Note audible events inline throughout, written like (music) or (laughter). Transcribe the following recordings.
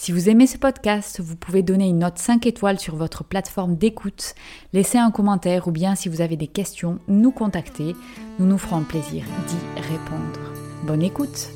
Si vous aimez ce podcast, vous pouvez donner une note 5 étoiles sur votre plateforme d'écoute, laisser un commentaire ou bien si vous avez des questions, nous contacter. Nous nous ferons plaisir d'y répondre. Bonne écoute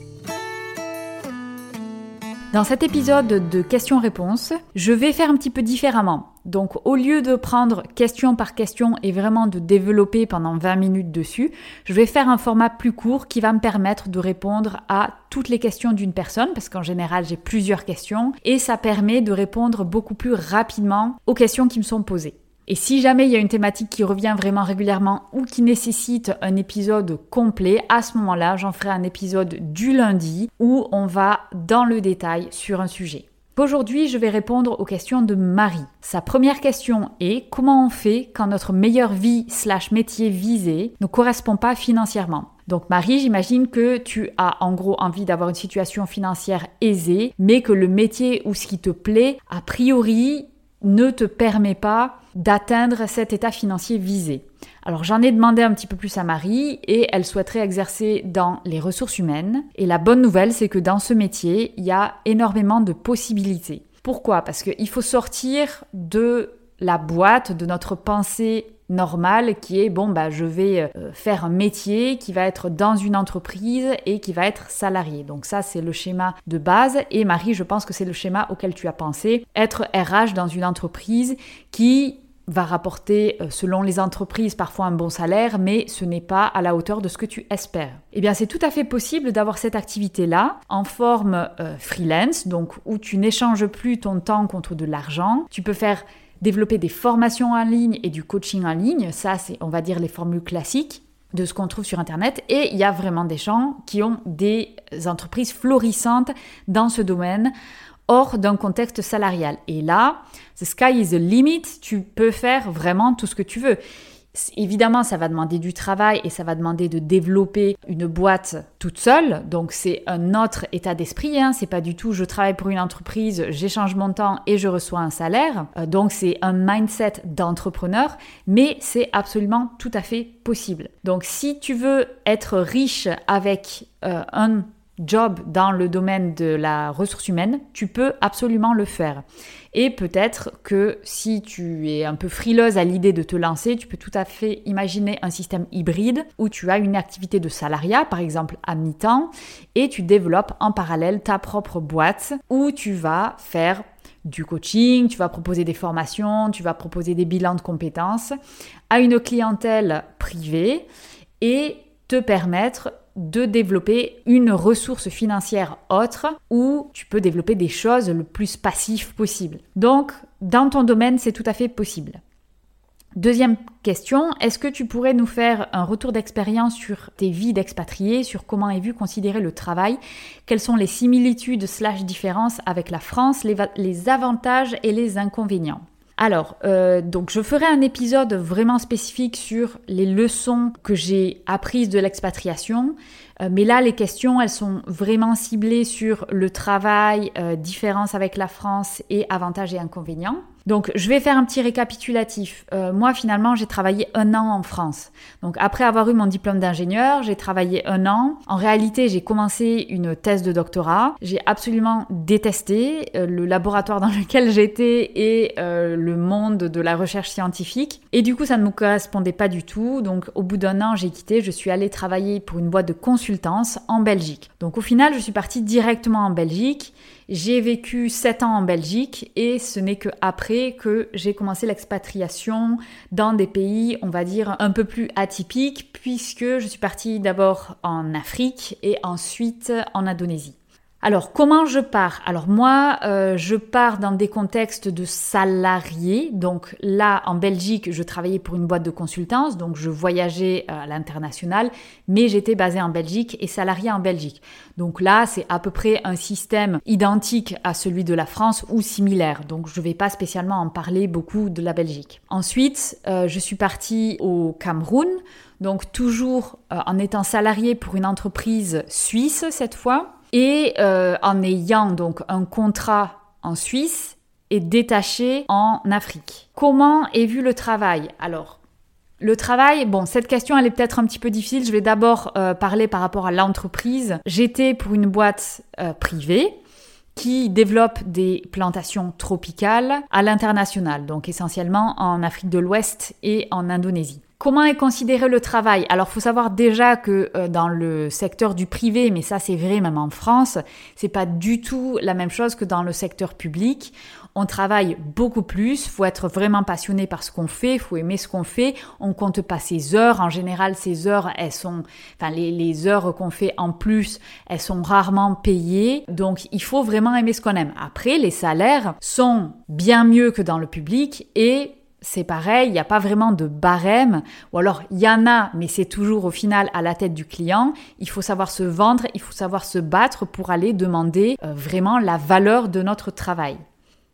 dans cet épisode de questions-réponses, je vais faire un petit peu différemment. Donc au lieu de prendre question par question et vraiment de développer pendant 20 minutes dessus, je vais faire un format plus court qui va me permettre de répondre à toutes les questions d'une personne, parce qu'en général j'ai plusieurs questions, et ça permet de répondre beaucoup plus rapidement aux questions qui me sont posées. Et si jamais il y a une thématique qui revient vraiment régulièrement ou qui nécessite un épisode complet, à ce moment-là, j'en ferai un épisode du lundi où on va dans le détail sur un sujet. Aujourd'hui, je vais répondre aux questions de Marie. Sa première question est comment on fait quand notre meilleure vie slash métier visé ne correspond pas financièrement? Donc Marie, j'imagine que tu as en gros envie d'avoir une situation financière aisée, mais que le métier ou ce qui te plaît, a priori, ne te permet pas d'atteindre cet état financier visé. Alors j'en ai demandé un petit peu plus à Marie et elle souhaiterait exercer dans les ressources humaines. Et la bonne nouvelle, c'est que dans ce métier, il y a énormément de possibilités. Pourquoi? Parce qu'il faut sortir de la boîte, de notre pensée normale qui est bon bah je vais euh, faire un métier qui va être dans une entreprise et qui va être salarié. Donc ça c'est le schéma de base et Marie je pense que c'est le schéma auquel tu as pensé, être RH dans une entreprise qui va rapporter, euh, selon les entreprises, parfois un bon salaire, mais ce n'est pas à la hauteur de ce que tu espères. Eh bien, c'est tout à fait possible d'avoir cette activité-là en forme euh, freelance, donc où tu n'échanges plus ton temps contre de l'argent. Tu peux faire développer des formations en ligne et du coaching en ligne. Ça, c'est, on va dire, les formules classiques de ce qu'on trouve sur Internet. Et il y a vraiment des gens qui ont des entreprises florissantes dans ce domaine hors d'un contexte salarial. Et là, the sky is the limit, tu peux faire vraiment tout ce que tu veux. Évidemment, ça va demander du travail et ça va demander de développer une boîte toute seule. Donc, c'est un autre état d'esprit. Hein. C'est pas du tout je travaille pour une entreprise, j'échange mon temps et je reçois un salaire. Euh, donc, c'est un mindset d'entrepreneur, mais c'est absolument tout à fait possible. Donc, si tu veux être riche avec euh, un job dans le domaine de la ressource humaine, tu peux absolument le faire. Et peut-être que si tu es un peu frileuse à l'idée de te lancer, tu peux tout à fait imaginer un système hybride où tu as une activité de salariat, par exemple à mi-temps, et tu développes en parallèle ta propre boîte où tu vas faire du coaching, tu vas proposer des formations, tu vas proposer des bilans de compétences à une clientèle privée et te permettre de développer une ressource financière autre où tu peux développer des choses le plus passif possible. Donc, dans ton domaine, c'est tout à fait possible. Deuxième question, est-ce que tu pourrais nous faire un retour d'expérience sur tes vies d'expatriés, sur comment est vu considérer le travail, quelles sont les similitudes slash différences avec la France, les, les avantages et les inconvénients? Alors, euh, donc je ferai un épisode vraiment spécifique sur les leçons que j'ai apprises de l'expatriation. Euh, mais là, les questions, elles sont vraiment ciblées sur le travail, euh, différence avec la France et avantages et inconvénients. Donc, je vais faire un petit récapitulatif. Euh, moi, finalement, j'ai travaillé un an en France. Donc, après avoir eu mon diplôme d'ingénieur, j'ai travaillé un an. En réalité, j'ai commencé une thèse de doctorat. J'ai absolument détesté euh, le laboratoire dans lequel j'étais et le monde de la recherche scientifique. Et du coup, ça ne me correspondait pas du tout. Donc, au bout d'un an, j'ai quitté. Je suis allée travailler pour une boîte de en Belgique. Donc, au final, je suis partie directement en Belgique. J'ai vécu 7 ans en Belgique et ce n'est que après que j'ai commencé l'expatriation dans des pays, on va dire, un peu plus atypiques, puisque je suis partie d'abord en Afrique et ensuite en Indonésie. Alors, comment je pars? Alors moi, euh, je pars dans des contextes de salariés. Donc là, en Belgique, je travaillais pour une boîte de consultance, donc je voyageais euh, à l'international, mais j'étais basée en Belgique et salarié en Belgique. Donc là, c'est à peu près un système identique à celui de la France ou similaire. Donc je ne vais pas spécialement en parler beaucoup de la Belgique. Ensuite, euh, je suis partie au Cameroun. Donc toujours en étant salarié pour une entreprise suisse cette fois et euh, en ayant donc un contrat en Suisse et détaché en Afrique. Comment est vu le travail? Alors, le travail, bon, cette question elle est peut-être un petit peu difficile. Je vais d'abord euh, parler par rapport à l'entreprise. J'étais pour une boîte euh, privée qui développe des plantations tropicales à l'international, donc essentiellement en Afrique de l'Ouest et en Indonésie. Comment est considéré le travail? Alors, faut savoir déjà que euh, dans le secteur du privé, mais ça c'est vrai même en France, c'est pas du tout la même chose que dans le secteur public. On travaille beaucoup plus, faut être vraiment passionné par ce qu'on fait, faut aimer ce qu'on fait. On compte pas ses heures. En général, ces heures, elles sont, enfin les, les heures qu'on fait en plus, elles sont rarement payées. Donc, il faut vraiment aimer ce qu'on aime. Après, les salaires sont bien mieux que dans le public et c'est pareil, il n'y a pas vraiment de barème, ou alors il y en a, mais c'est toujours au final à la tête du client. Il faut savoir se vendre, il faut savoir se battre pour aller demander euh, vraiment la valeur de notre travail.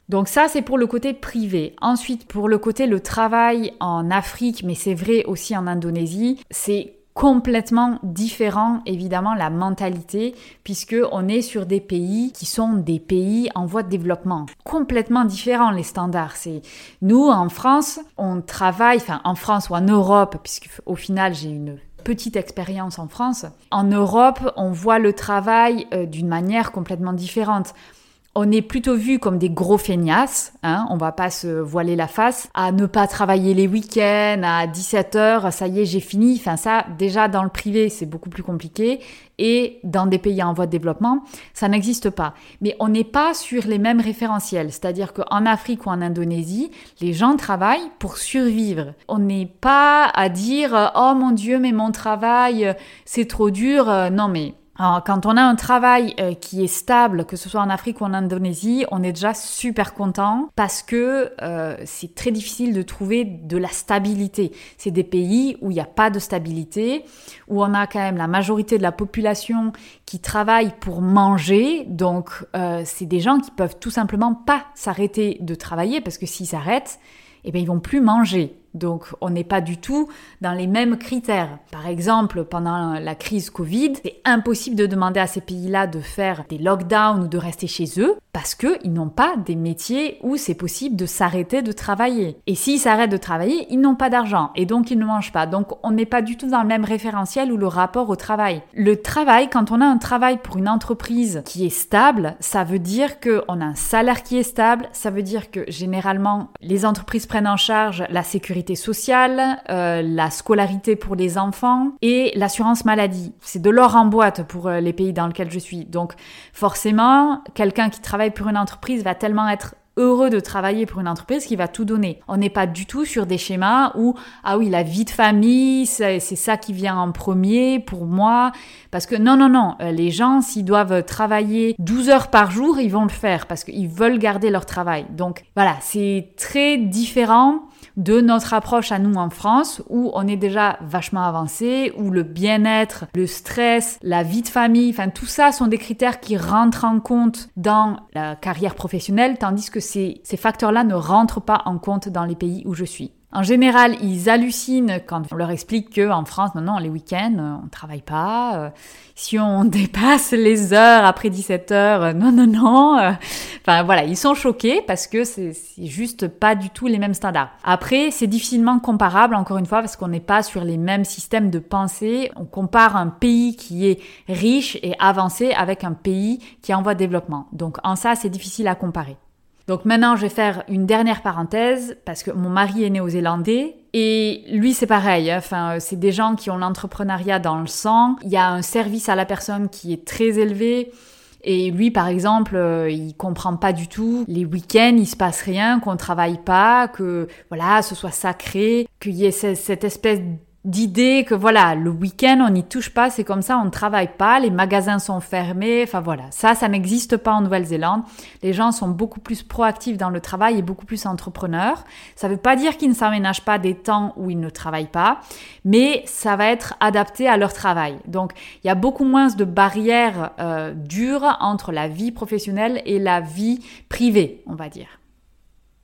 Donc ça, c'est pour le côté privé. Ensuite, pour le côté le travail en Afrique, mais c'est vrai aussi en Indonésie, c'est complètement différent évidemment la mentalité puisque on est sur des pays qui sont des pays en voie de développement. Complètement différents les standards. C'est nous en France on travaille enfin en France ou en Europe puisque au final j'ai une petite expérience en France. En Europe on voit le travail euh, d'une manière complètement différente on est plutôt vu comme des gros feignasses, hein, on va pas se voiler la face, à ne pas travailler les week-ends, à 17h, ça y est, j'ai fini. Enfin, ça, déjà dans le privé, c'est beaucoup plus compliqué. Et dans des pays en voie de développement, ça n'existe pas. Mais on n'est pas sur les mêmes référentiels. C'est-à-dire qu'en Afrique ou en Indonésie, les gens travaillent pour survivre. On n'est pas à dire, oh mon Dieu, mais mon travail, c'est trop dur. Non, mais quand on a un travail euh, qui est stable, que ce soit en Afrique ou en Indonésie, on est déjà super content parce que euh, c'est très difficile de trouver de la stabilité. C'est des pays où il n'y a pas de stabilité, où on a quand même la majorité de la population qui travaille pour manger. Donc, euh, c'est des gens qui peuvent tout simplement pas s'arrêter de travailler parce que s'ils s'arrêtent, eh bien, ils vont plus manger. Donc on n'est pas du tout dans les mêmes critères. Par exemple, pendant la crise Covid, c'est impossible de demander à ces pays-là de faire des lockdowns ou de rester chez eux parce qu'ils n'ont pas des métiers où c'est possible de s'arrêter de travailler. Et s'ils s'arrêtent de travailler, ils n'ont pas d'argent et donc ils ne mangent pas. Donc on n'est pas du tout dans le même référentiel ou le rapport au travail. Le travail, quand on a un travail pour une entreprise qui est stable, ça veut dire qu'on a un salaire qui est stable, ça veut dire que généralement les entreprises prennent en charge la sécurité sociale, euh, la scolarité pour les enfants et l'assurance maladie. C'est de l'or en boîte pour euh, les pays dans lesquels je suis. Donc forcément, quelqu'un qui travaille pour une entreprise va tellement être heureux de travailler pour une entreprise qui va tout donner. On n'est pas du tout sur des schémas où, ah oui, la vie de famille, c'est ça qui vient en premier pour moi. Parce que non, non, non, euh, les gens, s'ils doivent travailler 12 heures par jour, ils vont le faire parce qu'ils veulent garder leur travail. Donc voilà, c'est très différent de notre approche à nous en France, où on est déjà vachement avancé, où le bien-être, le stress, la vie de famille, enfin tout ça sont des critères qui rentrent en compte dans la carrière professionnelle, tandis que ces, ces facteurs-là ne rentrent pas en compte dans les pays où je suis. En général, ils hallucinent quand on leur explique que en France, non, non, les week-ends, on travaille pas. Euh, si on (laughs) dépasse les heures après 17 heures, euh, non, non, non. Euh, enfin voilà, ils sont choqués parce que c'est juste pas du tout les mêmes standards. Après, c'est difficilement comparable, encore une fois, parce qu'on n'est pas sur les mêmes systèmes de pensée. On compare un pays qui est riche et avancé avec un pays qui est en voie de développement. Donc en ça, c'est difficile à comparer. Donc maintenant, je vais faire une dernière parenthèse parce que mon mari est néo-zélandais et lui, c'est pareil. Hein. Enfin, c'est des gens qui ont l'entrepreneuriat dans le sang. Il y a un service à la personne qui est très élevé. Et lui, par exemple, euh, il comprend pas du tout les week-ends, il se passe rien, qu'on travaille pas, que voilà, ce soit sacré, qu'il y ait cette espèce d'idée que voilà, le week-end on n'y touche pas, c'est comme ça, on ne travaille pas, les magasins sont fermés, enfin voilà, ça, ça n'existe pas en Nouvelle-Zélande. Les gens sont beaucoup plus proactifs dans le travail et beaucoup plus entrepreneurs. Ça ne veut pas dire qu'ils ne s'aménagent pas des temps où ils ne travaillent pas, mais ça va être adapté à leur travail. Donc il y a beaucoup moins de barrières euh, dures entre la vie professionnelle et la vie privée, on va dire.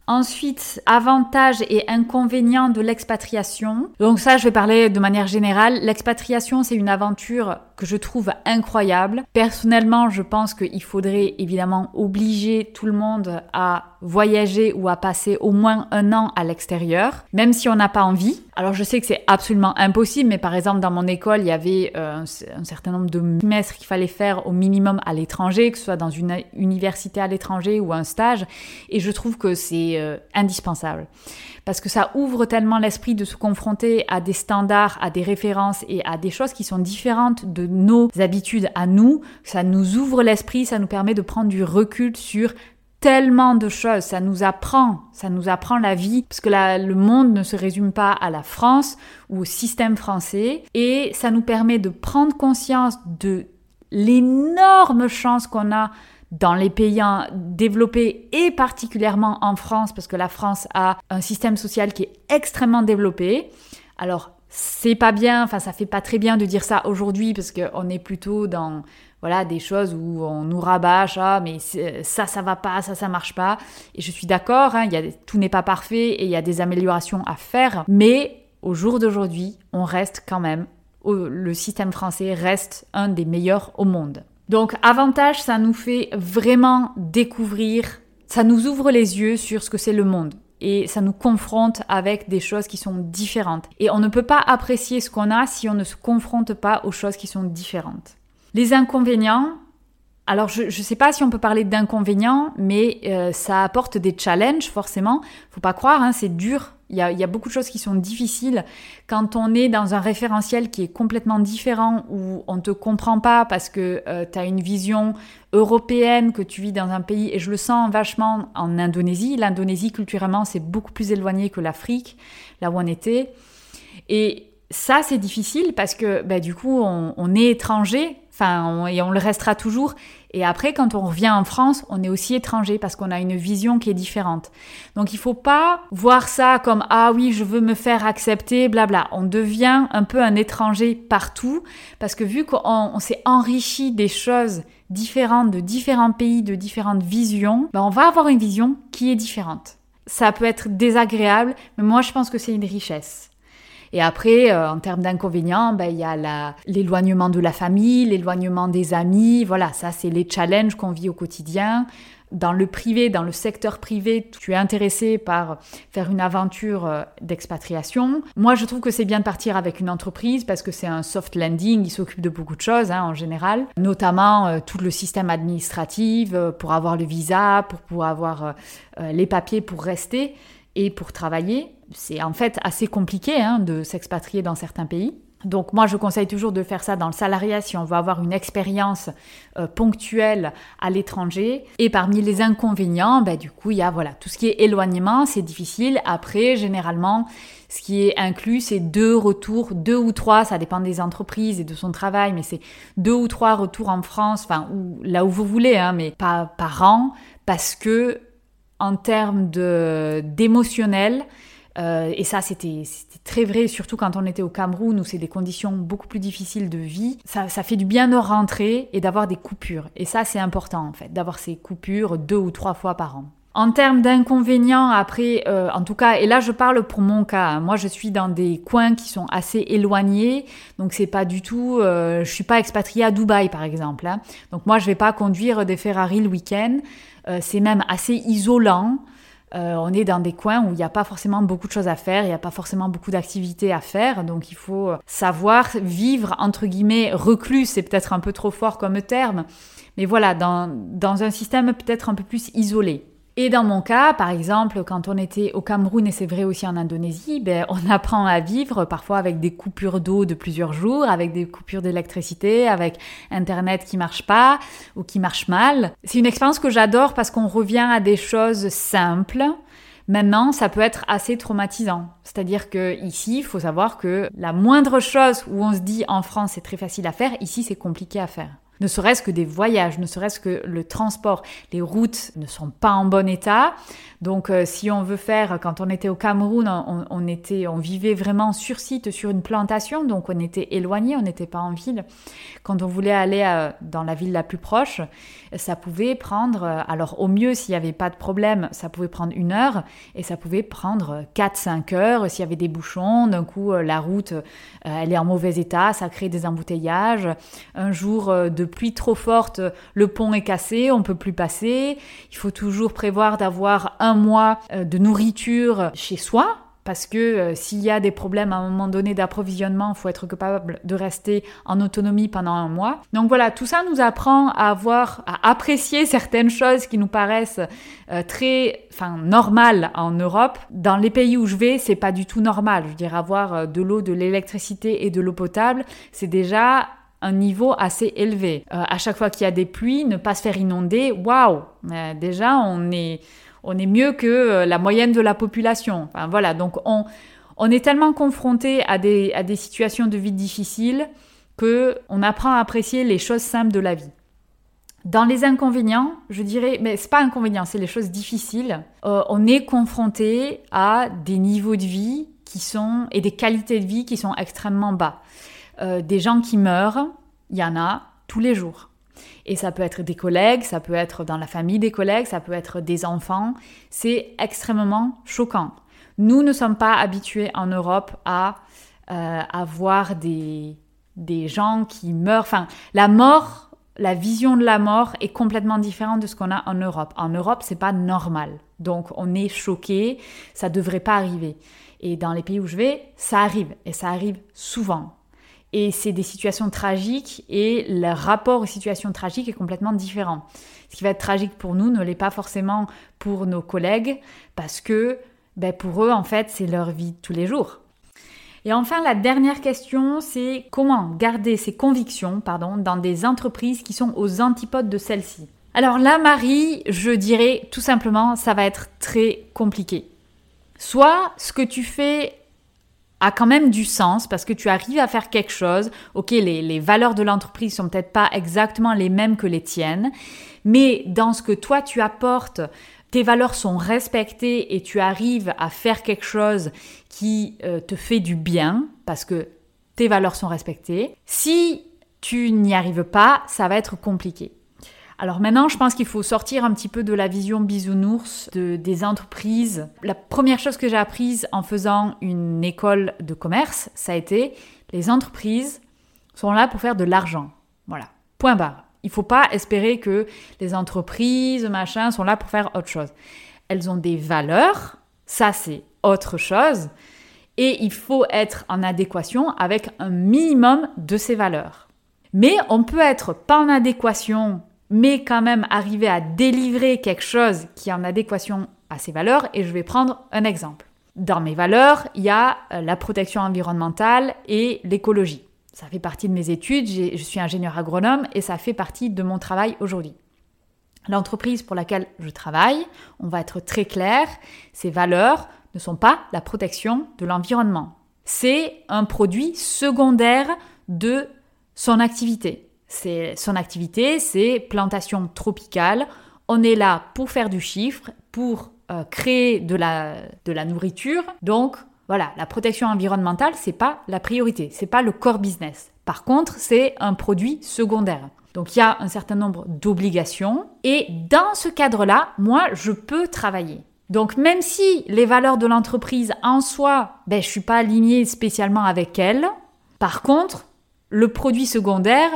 Ensuite, avantages et inconvénients de l'expatriation. Donc ça, je vais parler de manière générale. L'expatriation, c'est une aventure que je trouve incroyable. Personnellement, je pense qu'il faudrait évidemment obliger tout le monde à voyager ou à passer au moins un an à l'extérieur, même si on n'a pas envie. Alors je sais que c'est absolument impossible, mais par exemple dans mon école, il y avait euh, un, certain nombre de semestres qu'il fallait faire au minimum à l'étranger, que ce soit dans une université à l'étranger ou un stage, et je trouve que c'est euh, indispensable parce que ça ouvre tellement l'esprit de se confronter à des standards, à des références et à des choses qui sont différentes de nos habitudes à nous. Ça nous ouvre l'esprit, ça nous permet de prendre du recul sur tellement de choses, ça nous apprend, ça nous apprend la vie, parce que le monde ne se résume pas à la France ou au système français, et ça nous permet de prendre conscience de l'énorme chance qu'on a dans les pays développés et particulièrement en France, parce que la France a un système social qui est extrêmement développé. Alors, c'est pas bien, enfin, ça fait pas très bien de dire ça aujourd'hui, parce qu'on est plutôt dans voilà des choses où on nous rabâche ah mais ça ça va pas ça ça marche pas et je suis d'accord hein, tout n'est pas parfait et il y a des améliorations à faire mais au jour d'aujourd'hui on reste quand même le système français reste un des meilleurs au monde donc avantage, ça nous fait vraiment découvrir, ça nous ouvre les yeux sur ce que c'est le monde et ça nous confronte avec des choses qui sont différentes. Et on ne peut pas apprécier ce qu'on a si on ne se confronte pas aux choses qui sont différentes. Les inconvénients, alors je ne sais pas si on peut parler d'inconvénients, mais euh, ça apporte des challenges forcément. Faut pas croire, hein, c'est dur il y, a, beaucoup de choses qui sont difficiles quand on est dans un référentiel qui est complètement différent, où on ne te comprend pas parce que euh, tu as une vision européenne, que tu vis dans un pays, et je le sens vachement en Indonésie. L'Indonésie, culturellement, c'est beaucoup plus éloigné que l'Afrique, là où on était. Et ça, c'est difficile parce que bah, du coup, on, est étranger, enfin, et on le restera toujours. Et après, quand on revient en France, on est aussi étranger parce qu'on a une vision qui est différente. Donc, il faut pas voir ça comme ah oui, je veux me faire accepter, blabla. On devient un peu un étranger partout parce que vu qu'on s'est enrichi des choses différentes de différents pays, de différentes visions, ben on va avoir une vision qui est différente. Ça peut être désagréable, mais moi je pense que c'est une richesse. Et après, euh, en termes d'inconvénients, ben, il y a l'éloignement de la famille, l'éloignement des amis. Voilà, ça, c'est les challenges qu'on vit au quotidien. Dans le privé, dans le secteur privé, tu es intéressé par faire une aventure euh, d'expatriation. Moi, je trouve que c'est bien de partir avec une entreprise parce que c'est un soft landing, il s'occupe de beaucoup de choses hein, en général, notamment euh, tout le système administratif pour avoir le visa, pour pouvoir avoir les papiers pour rester et pour travailler. C'est en fait assez compliqué hein, de s'expatrier dans certains pays. Donc moi, je conseille toujours de faire ça dans le salariat si on veut avoir une expérience euh, ponctuelle à l'étranger. Et parmi les inconvénients, bah, du coup, il y a voilà tout ce qui est éloignement, c'est difficile. Après, généralement, ce qui est inclus, c'est deux retours, deux ou trois, ça dépend des entreprises et de son travail, mais c'est deux ou trois retours en France, enfin là où vous voulez, hein, mais pas par an, parce que en termes d'émotionnel. Euh, et ça, c'était très vrai, surtout quand on était au Cameroun où c'est des conditions beaucoup plus difficiles de vie. Ça, ça fait du bien de rentrer et d'avoir des coupures. Et ça, c'est important en fait, d'avoir ces coupures deux ou trois fois par an. En termes d'inconvénients, après, euh, en tout cas, et là je parle pour mon cas, hein. moi je suis dans des coins qui sont assez éloignés, donc c'est pas du tout, euh, je suis pas expatriée à Dubaï par exemple. Hein. Donc moi je vais pas conduire des Ferrari le week-end, euh, c'est même assez isolant. On est dans des coins où il n'y a pas forcément beaucoup de choses à faire, il n'y a pas forcément beaucoup d'activités à faire, donc il faut savoir vivre entre guillemets reclus, c'est peut-être un peu trop fort comme terme, mais voilà, dans, dans un système peut-être un peu plus isolé. Et dans mon cas, par exemple, quand on était au Cameroun et c'est vrai aussi en Indonésie, ben, on (laughs) apprend à vivre parfois avec des coupures d'eau de plusieurs jours, avec des coupures d'électricité, avec Internet qui marche pas ou qui marche mal. C'est une expérience que j'adore parce qu'on revient à des choses simples. Maintenant, ça peut être assez traumatisant. C'est-à-dire que ici, il faut savoir que la moindre chose où on se dit en France c'est très facile à faire, ici c'est compliqué à faire. Ne serait-ce que des voyages, ne serait-ce que le transport. Les routes ne sont pas en bon état. Donc, euh, si on veut faire, quand on était au Cameroun, on, était, on vivait vraiment sur site, sur une plantation, donc on était éloigné, on n'était pas en ville. Quand on voulait aller euh, dans la ville la plus proche, ça pouvait prendre, euh, alors au mieux, s'il n'y avait pas de problème, ça pouvait prendre une heure, et ça pouvait prendre 4-5 heures s'il y avait des bouchons. D'un coup, la route, elle est en mauvais état, ça crée des embouteillages. Un jour de pluie trop forte, le pont est cassé, on peut plus passer. Il faut toujours prévoir d'avoir un mois euh, de nourriture chez soi. Parce que euh, s'il y a des problèmes à un moment donné d'approvisionnement, il faut être capable de rester en autonomie pendant un mois. Donc voilà, tout ça nous apprend à avoir, à apprécier certaines choses qui nous paraissent euh, très, enfin, normales en Europe. Dans les pays où je vais, c'est pas du tout normal. Je veux dire, avoir de l'eau, de l'électricité et de l'eau potable, c'est déjà un niveau assez élevé. à chaque fois qu'il y a des pluies, ne pas se faire inonder, waouh Déjà, on est, on est mieux que euh, la moyenne de la population. Enfin, voilà, donc on, on est tellement confronté à des, à des situations de vie difficiles que on apprend à apprécier les choses simples de la vie. Dans les inconvénients, je dirais, mais c'est pas inconvénient, c'est les choses difficiles. Euh, on est confronté à des niveaux de vie qui sont et des qualités de vie qui sont extrêmement bas. Euh, des gens qui meurent, il y en a tous les jours. Et ça peut être des collègues, ça peut être dans la famille des collègues, ça peut être des enfants. C'est extrêmement choquant. Nous ne sommes pas habitués en Europe à euh, avoir des, des gens qui meurent. Enfin, la mort, la vision de la mort est complètement différente de ce qu'on a en Europe. En Europe, c'est pas normal. Donc, on est choqué, ça devrait pas arriver. Et dans les pays où je vais, ça arrive. Et ça arrive souvent et c'est des situations tragiques et le rapport aux situations tragiques est complètement différent. Ce qui va être tragique pour nous ne l'est pas forcément pour nos collègues parce que ben, pour eux, en fait, c'est leur vie de tous les jours. Et enfin, la dernière question, c'est comment garder ses convictions pardon, dans des entreprises qui sont aux antipodes de celles-ci. Alors là, Marie, je dirais tout simplement, ça va être très compliqué. Soit ce que tu fais a quand même du sens parce que tu arrives à faire quelque chose. Ok, les, les valeurs de l'entreprise sont peut-être pas exactement les mêmes que les tiennes, mais dans ce que toi tu apportes, tes valeurs sont respectées et tu arrives à faire quelque chose qui euh, te fait du bien parce que tes valeurs sont respectées. Si tu n'y arrives pas, ça va être compliqué. Alors maintenant, je pense qu'il faut sortir un petit peu de la vision bisounours de, des entreprises. La première chose que j'ai apprise en faisant une école de commerce, ça a été les entreprises sont là pour faire de l'argent. Voilà, point barre. Il ne faut pas espérer que les entreprises, machin, sont là pour faire autre chose. Elles ont des valeurs, ça c'est autre chose, et il faut être en adéquation avec un minimum de ces valeurs. Mais on peut être pas en adéquation mais quand même arriver à délivrer quelque chose qui est en adéquation à ses valeurs. Et je vais prendre un exemple. Dans mes valeurs, il y a euh, la protection environnementale et l'écologie. Ça fait partie de mes études, je suis ingénieur agronome et ça fait partie de mon travail aujourd'hui. L'entreprise pour laquelle je travaille, on va être très clair, ses valeurs ne sont pas la protection de l'environnement. C'est un produit secondaire de son activité. C'est son activité, c'est plantation tropicale. On est là pour faire du chiffre, pour euh, créer de la, de la nourriture. Donc voilà, la protection environnementale, c'est pas la priorité, c'est pas le core business. Par contre, c'est un produit secondaire. Donc il y a un certain nombre d'obligations et dans ce cadre-là, moi, je peux travailler. Donc même si les valeurs de l'entreprise en soi, ben, je suis pas alignée spécialement avec elles, par contre, le produit secondaire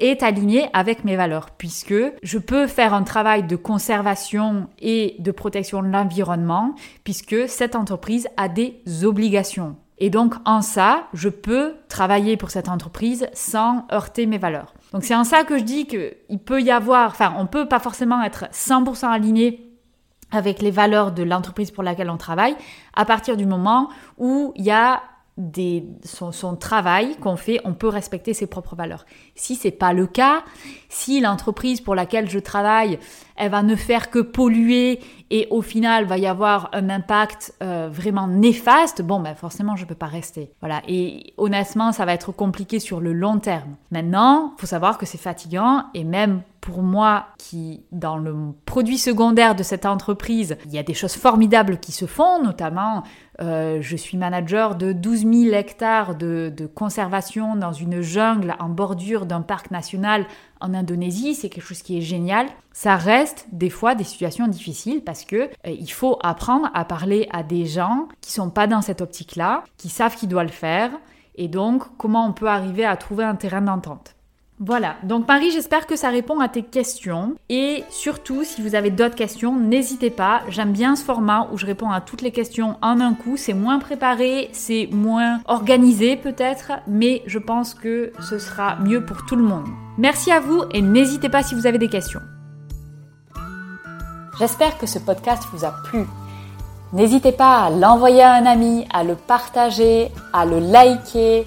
est aligné avec mes valeurs, puisque je peux faire un travail de conservation et de protection de l'environnement, puisque cette entreprise a des obligations. Et donc en ça, je peux travailler pour cette entreprise sans heurter mes valeurs. Donc c'est en ça que je dis qu'il peut y avoir, enfin on peut pas forcément être 100% aligné avec les valeurs de l'entreprise pour laquelle on travaille, à partir du moment où il y a son, travail qu'on fait, on peut respecter ses propres valeurs. Si c'est pas le cas, si l'entreprise pour laquelle je travaille, elle va ne faire que polluer et au final va y avoir un impact euh, vraiment néfaste, bon ben forcément je peux pas rester. Voilà. Et honnêtement, ça va être compliqué sur le long terme. Maintenant, faut savoir que c'est fatigant et même pour moi qui, dans le produit secondaire de cette entreprise, il y a des choses formidables qui se font, notamment euh, je suis manager de 12 000 hectares de, conservation dans une jungle en bordure d'un parc national en Indonésie, c'est quelque chose qui est génial. Ça reste des fois des situations difficiles parce que euh, il faut apprendre à parler à des gens qui sont pas dans cette optique-là, qui savent qu'ils doivent le faire, et donc comment on peut arriver à trouver un terrain d'entente? Voilà, donc Marie, j'espère que ça répond à tes questions. Et surtout, si vous avez d'autres questions, n'hésitez pas. J'aime bien ce format où je réponds à toutes les questions en un coup. C'est moins préparé, c'est moins organisé peut-être, mais je pense que ce sera mieux pour tout le monde. Merci à vous et n'hésitez pas si vous avez des questions. J'espère que ce podcast vous a plu. N'hésitez pas à l'envoyer à un ami, à le partager, à le liker